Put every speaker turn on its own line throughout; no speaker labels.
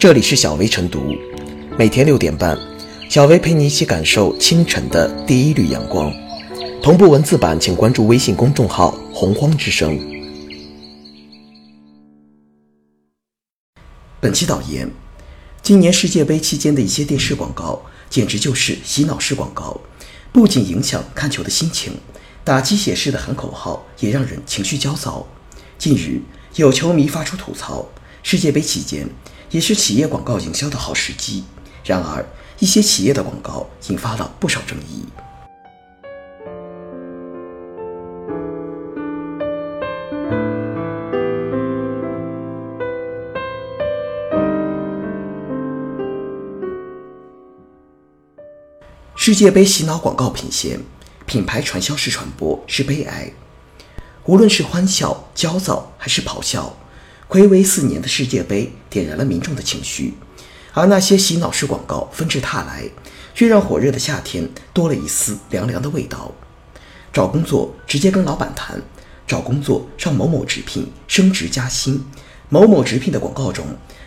这里是小薇晨读，每天六点半，小薇陪你一起感受清晨的第一缕阳光。同步文字版，请关注微信公众号“洪荒之声”。本期导言：今年世界杯期间的一些电视广告，简直就是洗脑式广告，不仅影响看球的心情，打鸡血式的喊口号也让人情绪焦躁。近日，有球迷发出吐槽：世界杯期间。也是企业广告营销的好时机。然而，一些企业的广告引发了不少争议。世界杯洗脑广告频现，品牌传销式传播是悲哀。无论是欢笑、焦躁还是咆哮。暌违四年的世界杯点燃了民众的情绪，而那些洗脑式广告纷至沓来，却让火热的夏天多了一丝凉凉的味道。找工作直接跟老板谈，找工作上某某直聘升职加薪。某某直聘的广告中，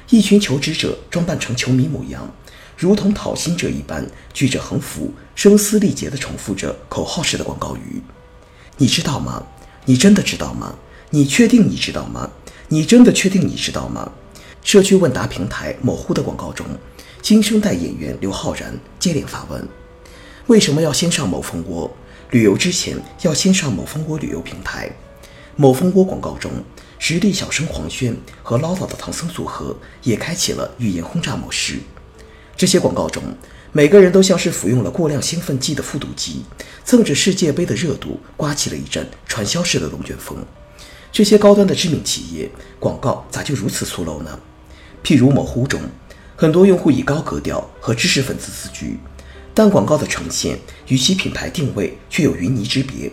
一群求职者装扮成球迷模样，如同讨薪者一般，举着横幅，声嘶力竭地重复着口号式的广告语。你知道吗？你真的知道吗？你确定你知道吗？你真的确定你知道吗？社区问答平台某乎的广告中，新生代演员刘昊然接连发问：为什么要先上某蜂窝？旅游之前要先上某蜂窝旅游平台？某蜂窝广告中，实力小生黄轩和唠叨的唐僧组合也开启了语言轰炸模式。这些广告中，每个人都像是服用了过量兴奋剂的复读机，蹭着世界杯的热度，刮起了一阵传销式的龙卷风。这些高端的知名企业广告咋就如此粗陋呢？譬如某乎中，很多用户以高格调和知识分子自居，但广告的呈现与其品牌定位却有云泥之别。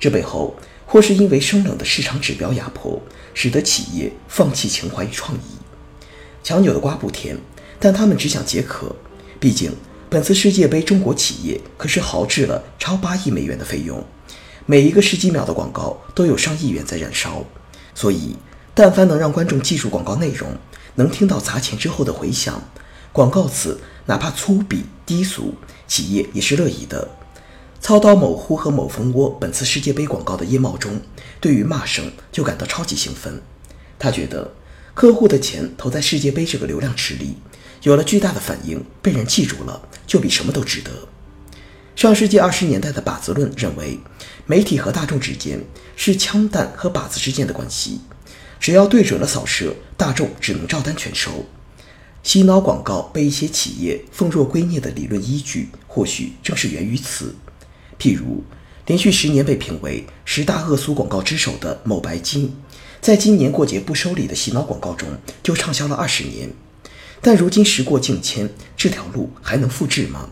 这背后或是因为生冷的市场指标压迫，使得企业放弃情怀与创意。强扭的瓜不甜，但他们只想解渴。毕竟本次世界杯，中国企业可是豪掷了超八亿美元的费用。每一个十几秒的广告都有上亿元在燃烧，所以但凡能让观众记住广告内容，能听到砸钱之后的回响，广告词哪怕粗鄙低俗，企业也是乐意的。操刀某乎和某蜂窝本次世界杯广告的叶茂中，对于骂声就感到超级兴奋。他觉得客户的钱投在世界杯这个流量池里，有了巨大的反应，被人记住了，就比什么都值得。上世纪二十年代的靶子论认为，媒体和大众之间是枪弹和靶子之间的关系，只要对准了扫射，大众只能照单全收。洗脑广告被一些企业奉若圭臬的理论依据，或许正是源于此。譬如，连续十年被评为十大恶俗广告之首的某白金，在今年过节不收礼的洗脑广告中就畅销了二十年。但如今时过境迁，这条路还能复制吗？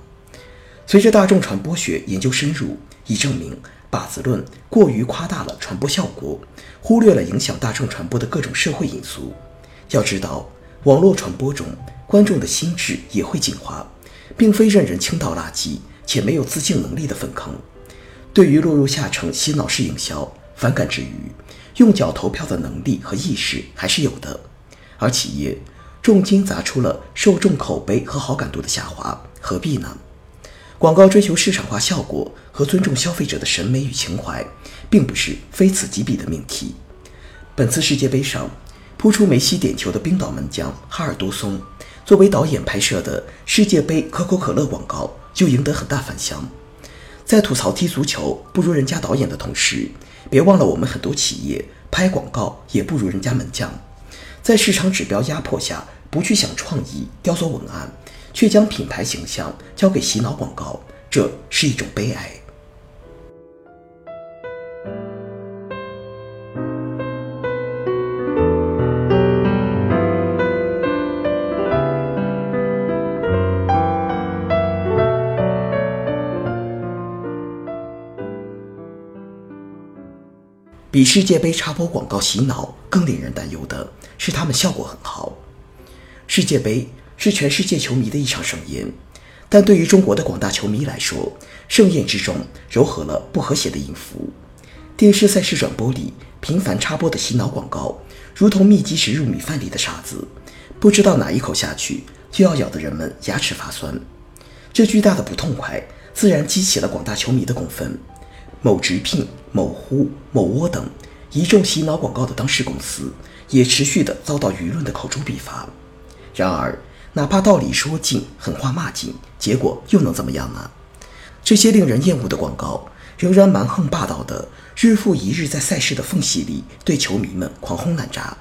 随着大众传播学研究深入，已证明靶子论过于夸大了传播效果，忽略了影响大众传播的各种社会因素。要知道，网络传播中观众的心智也会进化，并非任人倾倒垃圾且没有自净能力的粪坑。对于落入下层洗脑式营销，反感之余，用脚投票的能力和意识还是有的。而企业重金砸出了受众口碑和好感度的下滑，何必呢？广告追求市场化效果和尊重消费者的审美与情怀，并不是非此即彼的命题。本次世界杯上，扑出梅西点球的冰岛门将哈尔多松，作为导演拍摄的世界杯可口可乐广告就赢得很大反响。在吐槽踢足球不如人家导演的同时，别忘了我们很多企业拍广告也不如人家门将。在市场指标压迫下，不去想创意，雕琢文案。却将品牌形象交给洗脑广告，这是一种悲哀。比世界杯插播广告洗脑更令人担忧的是，他们效果很好。世界杯。是全世界球迷的一场盛宴，但对于中国的广大球迷来说，盛宴之中糅合了不和谐的音符。电视赛事转播里频繁插播的洗脑广告，如同密集食入米饭里的沙子，不知道哪一口下去就要咬得人们牙齿发酸。这巨大的不痛快，自然激起了广大球迷的公愤。某直聘、某呼、某窝等一众洗脑广告的当事公司，也持续的遭到舆论的口诛笔伐。然而，哪怕道理说尽，狠话骂尽，结果又能怎么样呢？这些令人厌恶的广告，仍然蛮横霸道的，日复一日在赛事的缝隙里对球迷们狂轰滥炸。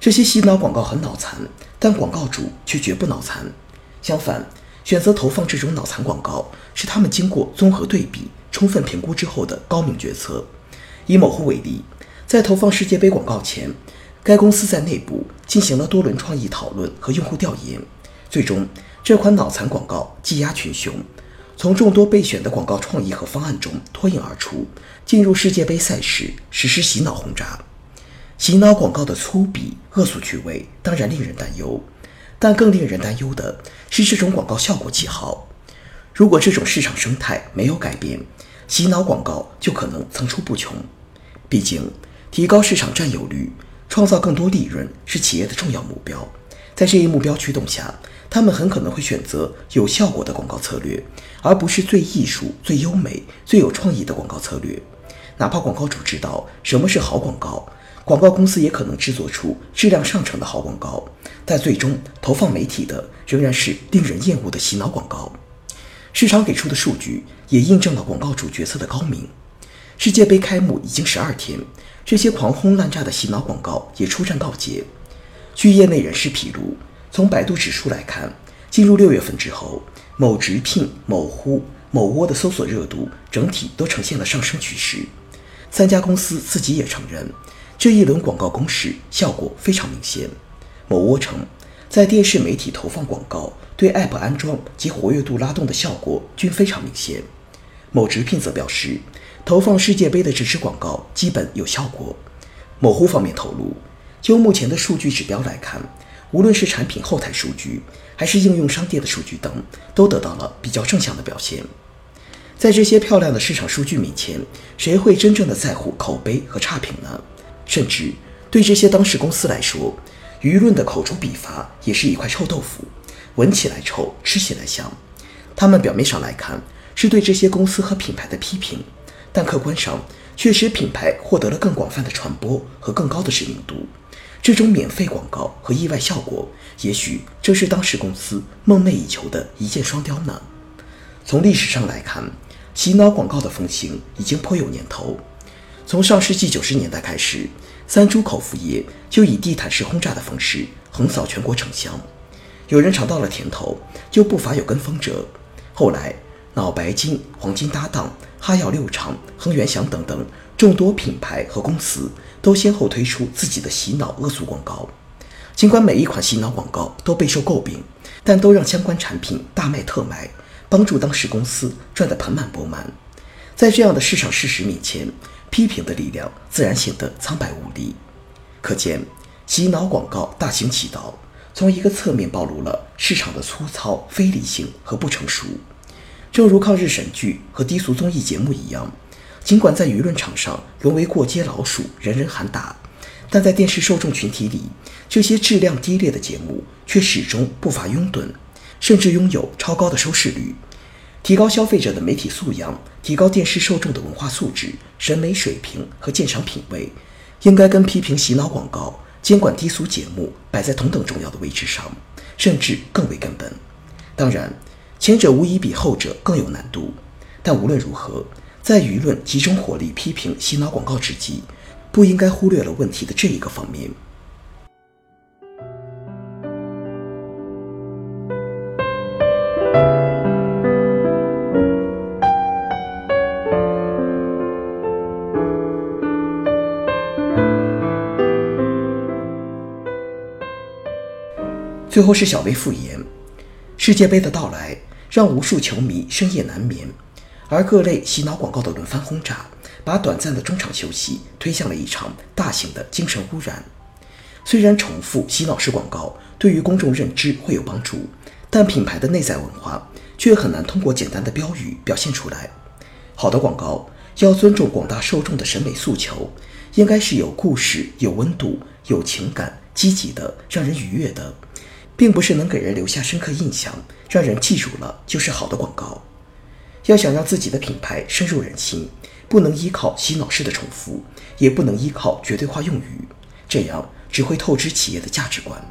这些洗脑广告很脑残，但广告主却绝不脑残。相反，选择投放这种脑残广告，是他们经过综合对比、充分评估之后的高明决策。以某乎为例，在投放世界杯广告前，该公司在内部进行了多轮创意讨论和用户调研，最终这款脑残广告技压群雄，从众多备选的广告创意和方案中脱颖而出，进入世界杯赛事实施洗脑轰炸。洗脑广告的粗鄙、恶俗趣味当然令人担忧，但更令人担忧的是这种广告效果极好。如果这种市场生态没有改变，洗脑广告就可能层出不穷。毕竟，提高市场占有率。创造更多利润是企业的重要目标，在这一目标驱动下，他们很可能会选择有效果的广告策略，而不是最艺术、最优美、最有创意的广告策略。哪怕广告主知道什么是好广告，广告公司也可能制作出质量上乘的好广告，但最终投放媒体的仍然是令人厌恶的洗脑广告。市场给出的数据也印证了广告主决策的高明。世界杯开幕已经十二天。这些狂轰滥炸的洗脑广告也出战告捷。据业内人士披露，从百度指数来看，进入六月份之后，某直聘、某呼、某窝的搜索热度整体都呈现了上升趋势。三家公司自己也承认，这一轮广告攻势效果非常明显。某窝称，在电视媒体投放广告对 App 安装及活跃度拉动的效果均非常明显。某直聘则表示。投放世界杯的这支广告基本有效果。某乎方面透露，就目前的数据指标来看，无论是产品后台数据，还是应用商店的数据等，都得到了比较正向的表现。在这些漂亮的市场数据面前，谁会真正的在乎口碑和差评呢？甚至对这些当事公司来说，舆论的口诛笔伐也是一块臭豆腐，闻起来臭，吃起来香。他们表面上来看是对这些公司和品牌的批评。但客观上，却使品牌获得了更广泛的传播和更高的知名度。这种免费广告和意外效果，也许正是当时公司梦寐以求的一箭双雕呢。从历史上来看，洗脑广告的风行已经颇有年头。从上世纪九十年代开始，三株口服液就以地毯式轰炸的方式横扫全国城乡。有人尝到了甜头，就不乏有跟风者。后来，脑白金、黄金搭档。哈药六厂、恒源祥等等众多品牌和公司都先后推出自己的洗脑恶俗广告。尽管每一款洗脑广告都备受诟病，但都让相关产品大卖特卖，帮助当时公司赚得盆满钵满。在这样的市场事实面前，批评的力量自然显得苍白无力。可见，洗脑广告大行其道，从一个侧面暴露了市场的粗糙、非理性和不成熟。正如抗日神剧和低俗综艺节目一样，尽管在舆论场上沦为过街老鼠，人人喊打，但在电视受众群体里，这些质量低劣的节目却始终不乏拥趸，甚至拥有超高的收视率。提高消费者的媒体素养，提高电视受众的文化素质、审美水平和鉴赏品味，应该跟批评洗脑广告、监管低俗节目摆在同等重要的位置上，甚至更为根本。当然。前者无疑比后者更有难度，但无论如何，在舆论集中火力批评洗脑广告之际，不应该忽略了问题的这一个方面。最后是小薇复言，世界杯的到来。让无数球迷深夜难眠，而各类洗脑广告的轮番轰炸，把短暂的中场休息推向了一场大型的精神污染。虽然重复洗脑式广告对于公众认知会有帮助，但品牌的内在文化却很难通过简单的标语表现出来。好的广告要尊重广大受众的审美诉求，应该是有故事、有温度、有情感、积极的、让人愉悦的，并不是能给人留下深刻印象、让人记住了就是好的广告。要想让自己的品牌深入人心，不能依靠洗脑式的重复，也不能依靠绝对化用语，这样只会透支企业的价值观。